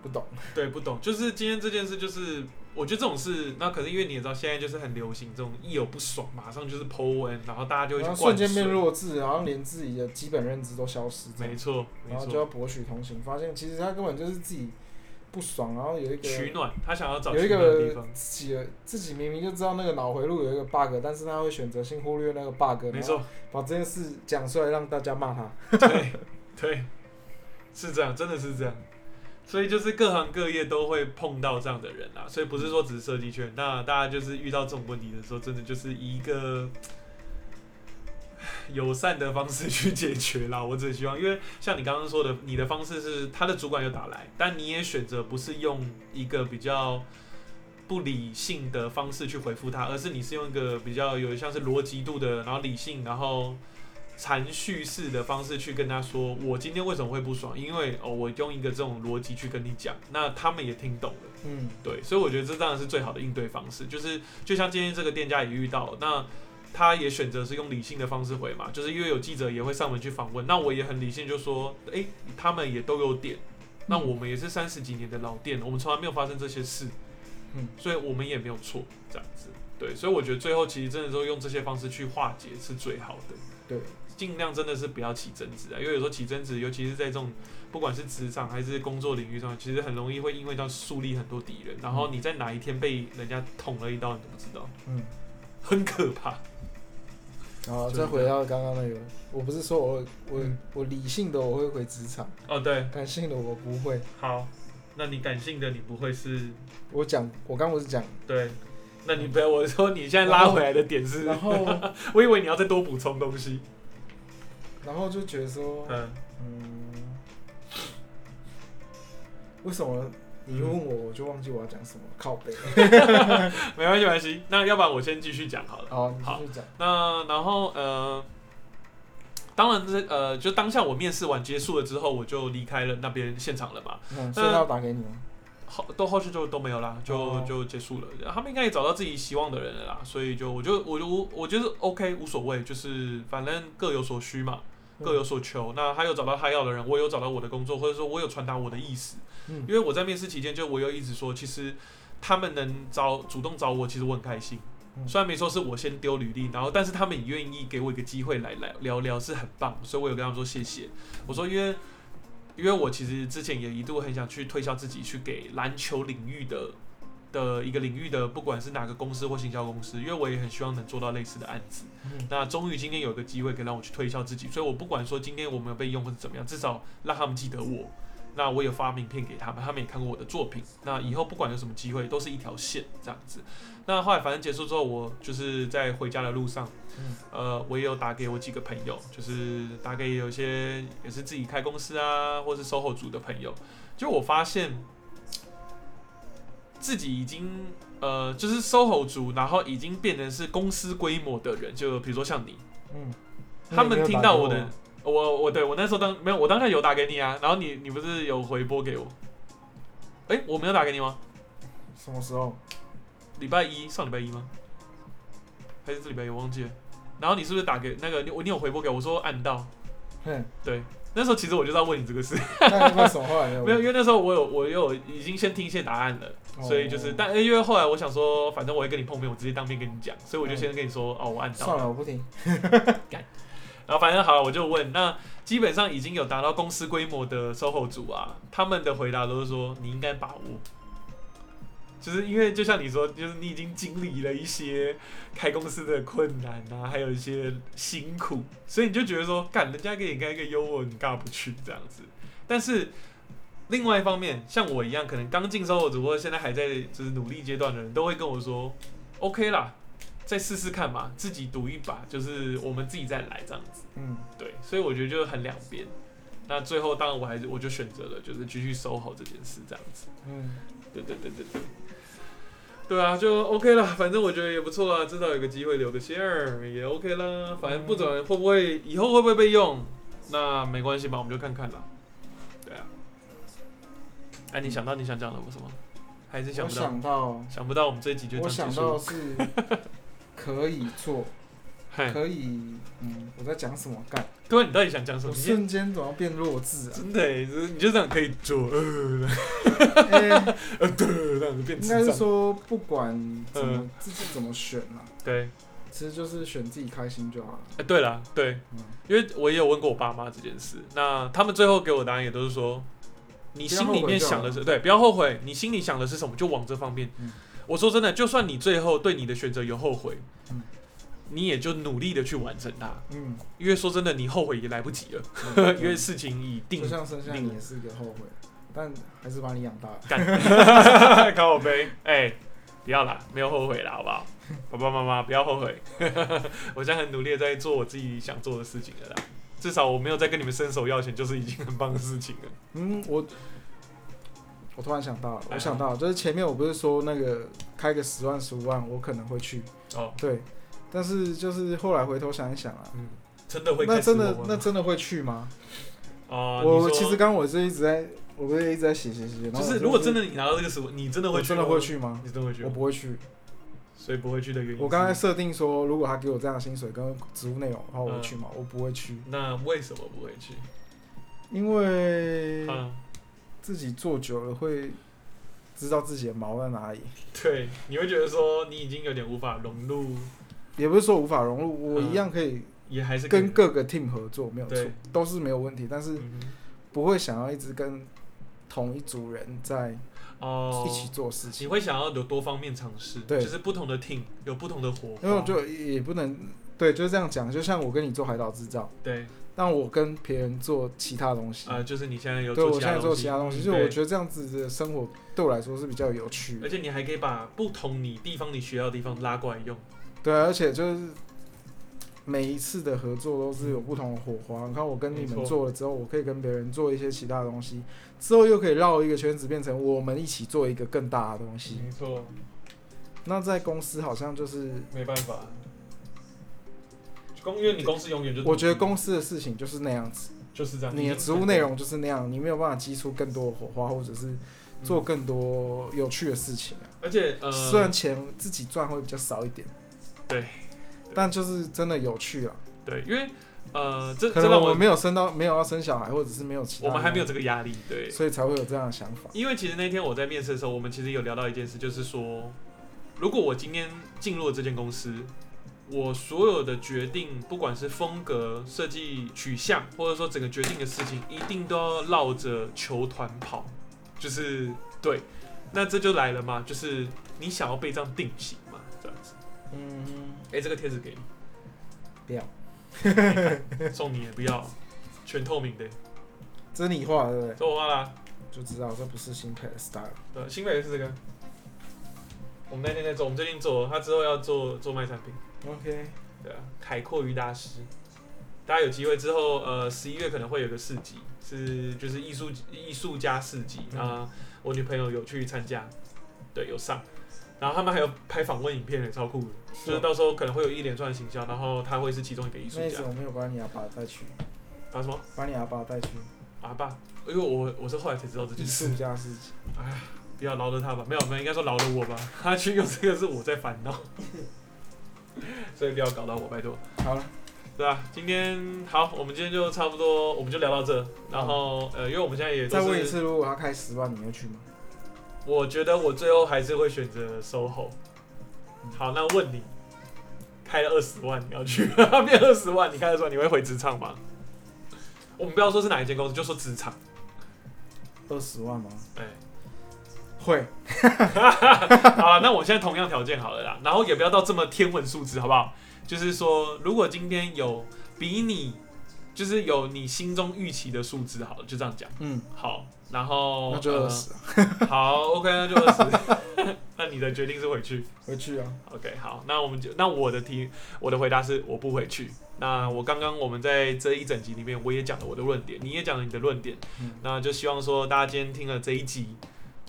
不懂。对，不懂，就是今天这件事，就是我觉得这种事，那可是因为你也知道，现在就是很流行这种一有不爽，马上就是 Po 文，然后大家就会去然后灌瞬间变水。弱智，然后连自己的基本认知都消失这样没错，没然后就错，要博取同情，发现其实他根本就是自己不爽，然后有一个取暖，他想要找有一取暖的地个方，自己自己明明就知道那个脑回路有一个 bug，但是他会选择性忽略那个 bug，没错，把这件事讲出来让大家骂他。对 对，是这样，真的是这样。所以就是各行各业都会碰到这样的人啊，所以不是说只是设计圈，那大家就是遇到这种问题的时候，真的就是一个 友善的方式去解决啦。我只希望，因为像你刚刚说的，你的方式是他的主管有打来，但你也选择不是用一个比较不理性的方式去回复他，而是你是用一个比较有像是逻辑度的，然后理性，然后阐叙式的方式去跟他说，我今天为什么会不爽？因为哦，我用一个这种逻辑去跟你讲，那他们也听懂了。嗯，对，所以我觉得这当然是最好的应对方式，就是就像今天这个店家也遇到，那他也选择是用理性的方式回嘛，就是因为有记者也会上门去访问，那我也很理性就说，诶，他们也都有点，那我们也是三十几年的老店，我们从来没有发生这些事，嗯，所以我们也没有错，这样子，对，所以我觉得最后其实真的都用这些方式去化解是最好的，对，尽量真的是不要起争执啊，因为有时候起争执，尤其是在这种不管是职场还是工作领域上，其实很容易会因为这样树立很多敌人，然后你在哪一天被人家捅了一刀，你都不知道，嗯，很可怕。然后再回到刚刚那个，我不是说我我嗯。我理性的我会回职场，哦，对，感性的我不会。好，那你感性的你不会是我讲，我刚不是讲，对，那你不要我说你现在拉回来的点是，然后 我以为你要再多补充东西，然后就觉得说，嗯，嗯，为什么你问我我就忘记我要讲什么？靠背。没关系没关系，那要不然我先继续讲好了。好，你继续讲。那然后呃，当然这呃，就当下我面试完结束了之后，我就离开了那边现场了嘛。嗯，所以他要打给你吗？后都后续就都没有啦，就、哦就结束了。他们应该也找到自己希望的人了啦，所以就我就我就我我觉得 OK 无所谓，就是反正各有所需嘛，嗯各有所求。那他有找到他要的人，我有找到我的工作，或者说我有传达我的意思。嗯因为我在面试期间，就我有一直说，其实他们能找主动找我，其实我很开心。嗯虽然没说是我先丢履历，然后但是他们也愿意给我一个机会来来聊聊，是很棒，所以我有跟他们说谢谢。我说因为因为我其实之前也一度很想去推销自己，去给篮球领域的的一个领域的，不管是哪个公司或行销公司，因为我也很希望能做到类似的案子。嗯那终于今天有个机会可以让我去推销自己，所以我不管说今天我没有被用或者怎么样，至少让他们记得我。那我有发名片给他们，他们也看过我的作品。那以后不管有什么机会，都是一条线这样子。那后来反正结束之后，我就是在回家的路上，嗯呃，我也有打给我几个朋友，就是打给有些也是自己开公司啊，或是 SOHO 组的朋友。就我发现自己已经呃，就是 SOHO 组，然后已经变成是公司规模的人，就比如说像你，嗯，他们听到我的，我我对我那时候当没有，我当下有打给你啊，然后你你不是有回拨给我？哎、我没有打给你吗？什么时候？礼拜一上礼拜一吗？还是这礼拜一我忘记了？然后你是不是打给那个你你有回拨给我我说按到？哼，对，那时候其实我就在问你这个事，那为什么后来没有？没有，因为那时候我有我有已经先听一些答案了，哦所以就是，但因为后来我想说，反正我会跟你碰面，我直接当面跟你讲，所以我就先跟你说，哦，我按到算了，我不听。然后反正好了，我就问，那基本上已经有达到公司规模的 SOHO 组啊，他们的回答都是说你应该把握，就是因为就像你说，就是你已经经历了一些开公司的困难啊，还有一些辛苦，所以你就觉得说，干人家给你开一个优渥，你干嘛不去这样子？但是另外一方面，像我一样，可能刚进 SOHO 组或者现在还在就是努力阶段的人，都会跟我说，OK 啦。再试试看嘛，自己赌一把，就是我们自己再来这样子。嗯，对，所以我觉得就是很两边。那最后当然我还是我就选择了就是继续收好这件事这样子。嗯，对对对对对。对啊，就 OK 了，反正我觉得也不错啊，至少有个机会留个线儿也 OK 啦。反正不准会不会以后会不会被用，那没关系吧，我们就看看啦。哎、你想到你想讲的什么？还是想不到？想到，想不到我们这一集就这我。想到是可以做，可以，嗯，我在讲什么干？对啊，你到底想讲什么？我瞬间怎么变弱智啊？真的欸，你就这样可以做，呃，对，这样子变应该是。说，不管怎么嗯自己怎么选啊，对，其实就是选自己开心就好了。哎、对了，对，嗯，因为我也有问过我爸妈这件事，那他们最后给我答案也都是说，你心里面想的是对，不要后悔，你心里想的是什么就往这方面。嗯。我说真的，就算你最后对你的选择有后悔，嗯。你也就努力的去完成它，嗯，因为说真的，你后悔也来不及了，嗯因为事情已定就像生下你也是一个后悔，但还是把你养大。了。干，考我杯，哎、不要啦，没有后悔啦，好不好？爸爸妈妈不要后悔，我现在很努力的在做我自己想做的事情了啦。至少我没有再跟你们伸手要钱，就是已经很棒的事情了。嗯，我我突然想到我想到了就是前面我不是说那个开个十万十五万，我可能会去，哦，对，但是就是后来回头想一想啊，嗯，真的会那真的那真的会去吗？哦，我其实刚刚我是一直在，我不是一直在写写写，就是如果真的你拿到这个十五，你真的会去真的会，去吗？你真的会去吗，我不会去。所以不会去的原因。我刚才设定说，如果他给我这样的薪水跟职务内容的话，我会嗯去吗？我不会去，那为什么不会去？因为嗯，自己做久了会知道自己的毛在哪里。对，你会觉得说你已经有点无法融入，也不是说无法融入，我嗯一样可以也还是跟各个 team 合作，没有错，都是没有问题。但是不会想要一直跟同一组人在哦一起做事情。你，会想要有多方面尝试，对。就是不同的 team 有不同的火花，因为我就也不能对，就是这样讲。就像我跟你做海岛制造，对，但我跟别人做其他东西，啊、就是你现在有对做其他我现在做其他东西，嗯就我觉得这样子的生活对我来说是比较有趣而。且你还可以把不同你地方你学到的地方拉过来用，对啊，而且就是每一次的合作都是有不同的火花。你看我跟你们做了之后，我可以跟别人做一些其他的东西，之后又可以绕一个圈子，变成我们一起做一个更大的东西。没错，那在公司好像就是，没办法，公因为你公司永远就我觉得公司的事情就是那样子，就是这样，你的职务内容就是那样，你没有办法激出更多的火花，或者是做嗯更多有趣的事情啊。而且呃，虽然钱自己赚会比较少一点，对，但就是真的有趣啊。对，因为呃，这可能我们没有生到没有要生小孩，或者是没有其他，我们还没有这个压力，对，所以才会有这样的想法。因为其实那天我在面试的时候，我们其实有聊到一件事，就是说，如果我今天进入了这间公司，我所有的决定，不管是风格、设计取向，或者说整个决定的事情，一定都要绕着球团跑，就是对。那这就来了嘛，就是你想要被这样定型嘛，这样子。嗯，哎、这个贴纸给你，不要，送你也不要，全透明的，这是你画的对不对？这我画啦、就知道这不是新配的 style。对，新北的是这个。我们那天在做，我们最近做，他之后要做做卖产品。OK，对啊，海阔鱼大师，大家有机会之后，呃，十一月可能会有个市集，是就是艺术艺术家市集。嗯。啊、我女朋友有去参加，对，有上，然后他们还有拍访问影片，也超酷的，就是到时候可能会有一连串的形象，然后他会是其中一个艺术家。那一次，我没有把你阿爸带去，把什么？把你阿爸带去。阿爸，因为我我是后来才知道这艺件事。术，家事情。不要饶了他吧，没有没有，应该说饶了我吧，他去用这个是我在烦恼，所以不要搞到我，拜托。好了，对啊，今天好，我们今天就差不多，我们就聊到这。然后呃，因为我们现在也再问一次，如果要开十万，你会去吗？我觉得我最后还是会选择 SOHO。好，那问你，开了二十万，你要去 变二十万，你开的时候你会回职场吗？我们不要说是哪一间公司，就说职场。二十万吗？哎，会，好了，那我现在同样条件好了啦，然后也不要到这么天文数字，好不好？就是说，如果今天有比你，就是有你心中预期的数字，好了，就这样讲。嗯，好，然后呃那就二十、啊，好，OK，那就二十。那你的决定是回去回去啊。？OK，好，那我们就那我的题，我的回答是我不回去。那我刚刚我们在这一整集里面，我也讲了我的论点，你也讲了你的论点，嗯那就希望说大家今天听了这一集，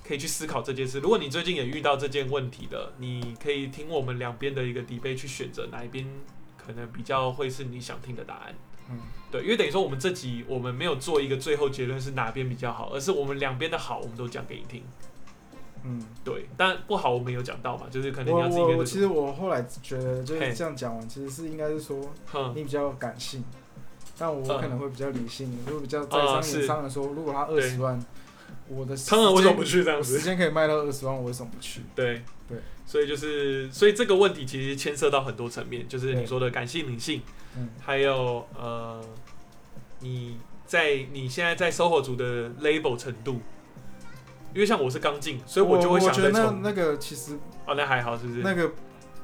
可以去思考这件事。如果你最近也遇到这件问题的，你可以听我们两边的一个 debate 去选择哪一边可能比较会是你想听的答案。嗯，对，因为等于说我们这集我们没有做一个最后结论是哪边比较好，而是我们两边的好我们都讲给你听。嗯，对，但不好我们有讲到嘛，就是可能你我要自己我我其。实我后来觉得就嘿是这样讲完，其实是应该是说，你比较感性，但我嗯可能会比较理性，我就比较在商言商的说，如果他二十万，我的他们为什么不去这样子？时间可以卖到二十万，我为什么不去？对对，所以就是，所以这个问题其实牵涉到很多层面，就是你说的感性、理性，嗯还有呃，你在你现在在 SOHO 族的 label 程度，因为像我是刚进，所以我就会想我觉得那再冲。那个其实哦，那还好，是不是？那个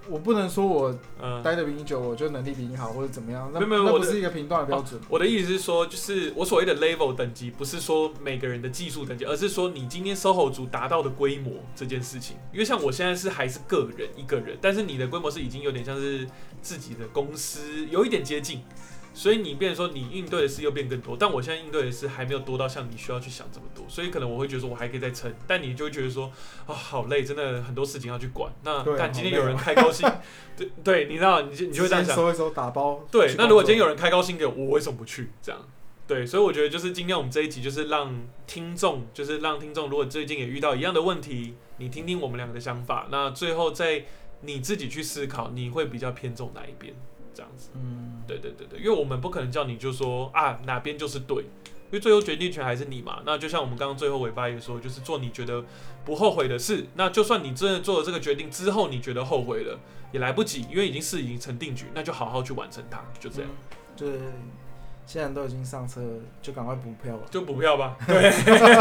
我不能说我嗯。待的比你久，我就能力比你好或者怎么样，那没有没有我的那不是一个评断的标准。我的意思是说，就是我所谓的 level 等级，不是说每个人的技术等级，而是说你今天 SOHO 组达到的规模这件事情。因为像我现在是还是个人一个人，但是你的规模是已经有点像是自己的公司，有一点接近。所以你变成说你应对的事又变更多，但我现在应对的事还没有多到像你需要去想这么多，所以可能我会觉得说我还可以再撑，但你就会觉得说啊、好累，真的很多事情要去管。那但今天有人开高薪，对对，你知道你就你就会这样想。先收一收打包。对那如果今天有人开高薪给我，我为什么不去？这样，对，所以我觉得就是今天我们这一集就是让听众，就是让听众，如果最近也遇到一样的问题，你听听我们两个的想法，那最后再你自己去思考，你会比较偏重哪一边？这样子，嗯，对对对对，因为我们不可能叫你就说啊哪边就是对，因为最后决定权还是你嘛。那就像我们刚刚最后尾巴也说，就是做你觉得不后悔的事。那就算你真的做了这个决定之后，你觉得后悔了，也来不及，因为已经事已经成定局，那就好好去完成它，就这样。嗯就是既然都已经上车了，就赶快补票吧。就补票吧。对，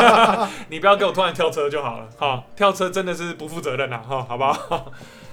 你不要给我突然跳车就好了。好，跳车真的是不负责任呐，哈，好不好？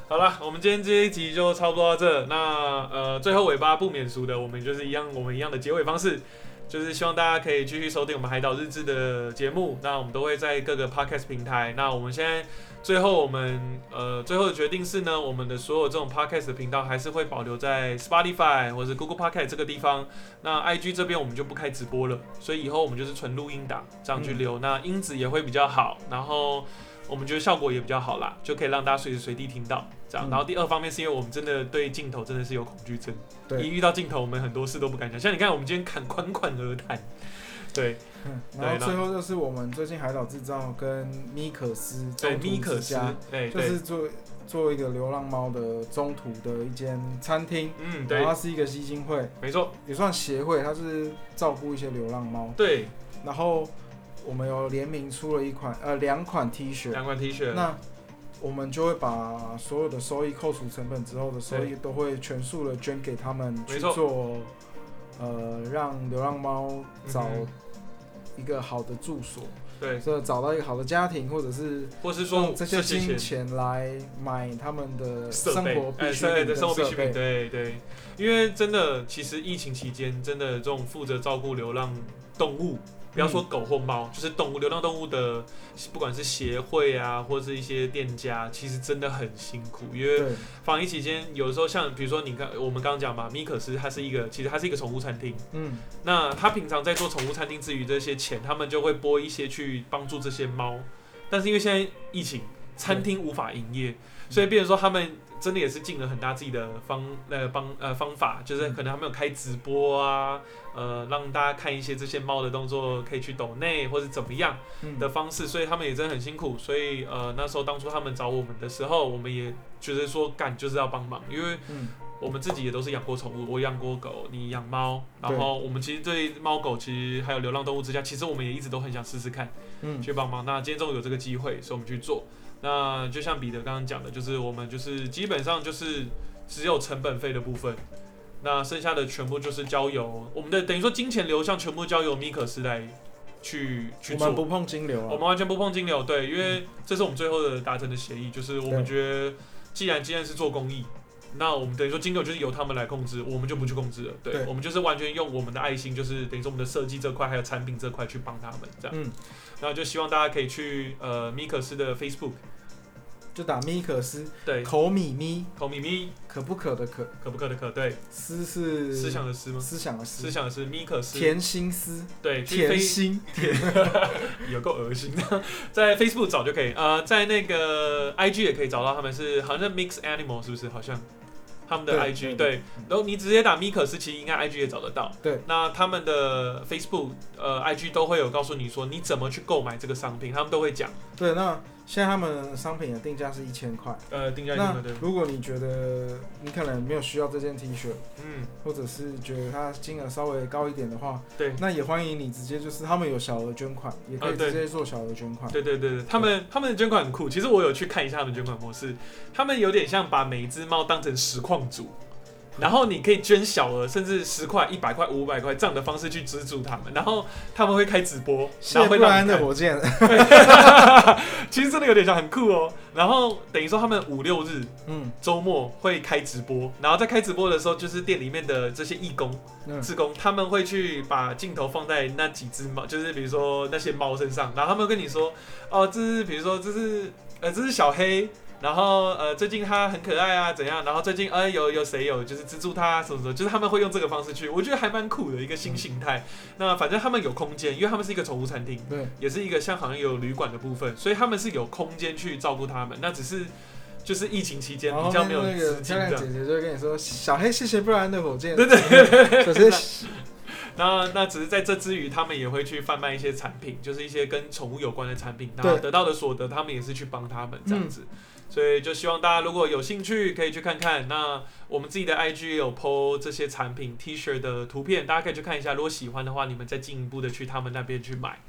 好了，我们今天这一集就差不多到这。那呃，最后尾巴不免俗的，我们就是一样，我们一样的结尾方式，就是希望大家可以继续收听我们海岛日志的节目。那我们都会在各个 podcast 平台。那我们现在最后我们呃最后的决定是呢，我们的所有这种 podcast 的频道还是会保留在 Spotify 或者 Google Podcast 这个地方。那 IG 这边我们就不开直播了，所以以后我们就是纯录音档这样去留，那音质也会比较好，然后我们觉得效果也比较好啦，就可以让大家随时随地听到这样。嗯。然后第二方面是因为我们真的对镜头真的是有恐惧症，对。一，遇到镜头我们很多事都不敢讲，像你看我们今天侃款款而谈，对。嗯对然后最后就是我们最近海岛制造跟米可斯对，中途米可斯就是做做一个流浪猫的中途的一间餐厅，嗯对。然后，它是一个基金会，没错，也算协会，它是照顾一些流浪猫。对，然后我们有联名出了一款呃两款 T 恤，两款 T 恤，那我们就会把所有的收益扣除成本之后的收益都会全数的捐给他们去做，呃，让流浪猫找一个好的住所，对，这找到一个好的家庭，或者是或是说这些金钱。来买他们的生活必需品的设生活必需品，备。对对，因为真的，其实疫情期间，真的这种负责照顾流浪动物，不要说狗或猫，就是动物流浪动物的，不管是协会啊，或是一些店家，其实真的很辛苦，因为，防疫期间，有的时候像比如说你看我们刚刚讲嘛，米可斯它是一个，其实它是一个宠物餐厅，嗯，那他平常在做宠物餐厅之余，这些钱他们就会拨一些去帮助这些猫，但是因为现在疫情，餐厅无法营业，所以变成说他们真的也是尽了很大自己的方呃帮呃方法，就是可能他们有开直播啊，呃让大家看一些这些猫的动作，可以去抖内或者怎么样嗯。的方式，所以他们也真的很辛苦，所以呃那时候当初他们找我们的时候，我们也觉得说干就是要帮忙，因为嗯，我们自己也都是养过宠物，我养过狗，你养猫，然后我们其实对猫狗其实还有流浪动物之家，其实我们也一直都很想试试看嗯，去帮忙。那今天终于有这个机会，所以我们去做。那就像彼得刚刚讲的，就是我们就是基本上就是只有成本费的部分，那剩下的全部就是交由我们的等于说金钱流向全部交由米可斯来去去做。我们不碰金流啊。我们完全不碰金流，对，因为这是我们最后的达成的协议，就是我们对觉得既然既然是做公益，那我们等于说金流就是由他们来控制，我们就不去控制了，对，对我们就是完全用我们的爱心，就是等于说我们的设计这块还有产品这块去帮他们这样，嗯，然后就希望大家可以去呃米可斯的 Facebook，就打米可思，对，口米咪，口米咪可不可的可，可不可的可，对，思是思想的思吗？思想的思，思想的思米可思，甜心思，对，甜心，有够恶心的，在 Facebook 找就可以，呃，在那个 IG 也可以找到他们是好像 Mix Animal 是不是？好像他们的 IG 对对，然后你直接打米可斯，其实应该 IG 也找得到。对，那他们的 Facebook 呃 IG 都会有告诉你说你怎么去购买这个商品，他们都会讲，对，那现在他们商品的定价是一千块。呃，定价一那定的，对，如果你觉得你可能没有需要这件 T 恤，嗯，或者是觉得它金额稍微高一点的话，对。那也欢迎你直接就是他们有小额捐款，也可以直接做小额捐款。对对对对，他们他们的捐款很酷。其实我有去看一下他们捐款模式，他们有点像把每一只猫当成实况组，然后你可以捐小额，甚至十块、一百块、五百块这样的方式去资助他们，然后他们会开直播，然后会谢布莱恩让你的火箭，其实真的有点像，很酷哦。然后等于说他们五六日嗯周末会开直播，然后在开直播的时候，就是店里面的这些义工、嗯，志工，他们会去把镜头放在那几只猫，就是比如说那些猫身上，然后他们会跟你说，哦，这是比如说这是呃这是小黑。然后呃，最近他很可爱啊，怎样？然后最近呃有有谁有就是资助它什么什么，就是他们会用这个方式去，我觉得还蛮酷的一个新形态。那反正他们有空间，因为他们是一个宠物餐厅，对，也是一个像好像有旅馆的部分，所以他们是有空间去照顾他们。那只是就是疫情期间比较没有那个资金的。姐姐就会跟你说，小黑谢谢布莱恩的火箭，对对对可是那那只是在这之余，他们也会去贩卖一些产品，就是一些跟宠物有关的产品，然后得到的所得，他们也是去帮他们这样子。所以就希望大家如果有兴趣，可以去看看。那我们自己的 IG 有 PO 这些产品 T 恤的图片，大家可以去看一下。如果喜欢的话，你们再进一步的去他们那边去买。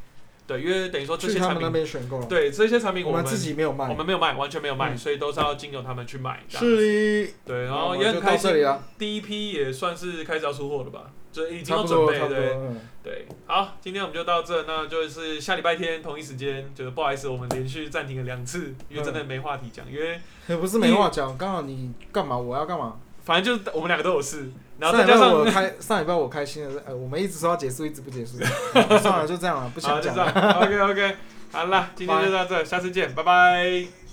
对，因为等于说这去他们那些产品，边选购，对这些产品们我们自己没有卖我，们没有卖，完全没有卖，嗯所以都是要经由他们去买。是的，对，然后也很开心到这里了，第一批也算是开始要出货了吧，就已经差不要准备，对嗯对。好，今天我们就到这，那就是下礼拜天同一时间，就是不好意思，我们连续暂停了两次，因为真的没话题讲，因为也不是没话讲，刚好你干嘛，我要干嘛。反正就是我们两个都有事，然后再加上我开上礼拜我开心的是，呃，我们一直说要结束，一直不结束，算了，就这样了，不想讲了。，OK OK，好了，今天就到这，下次见，拜拜。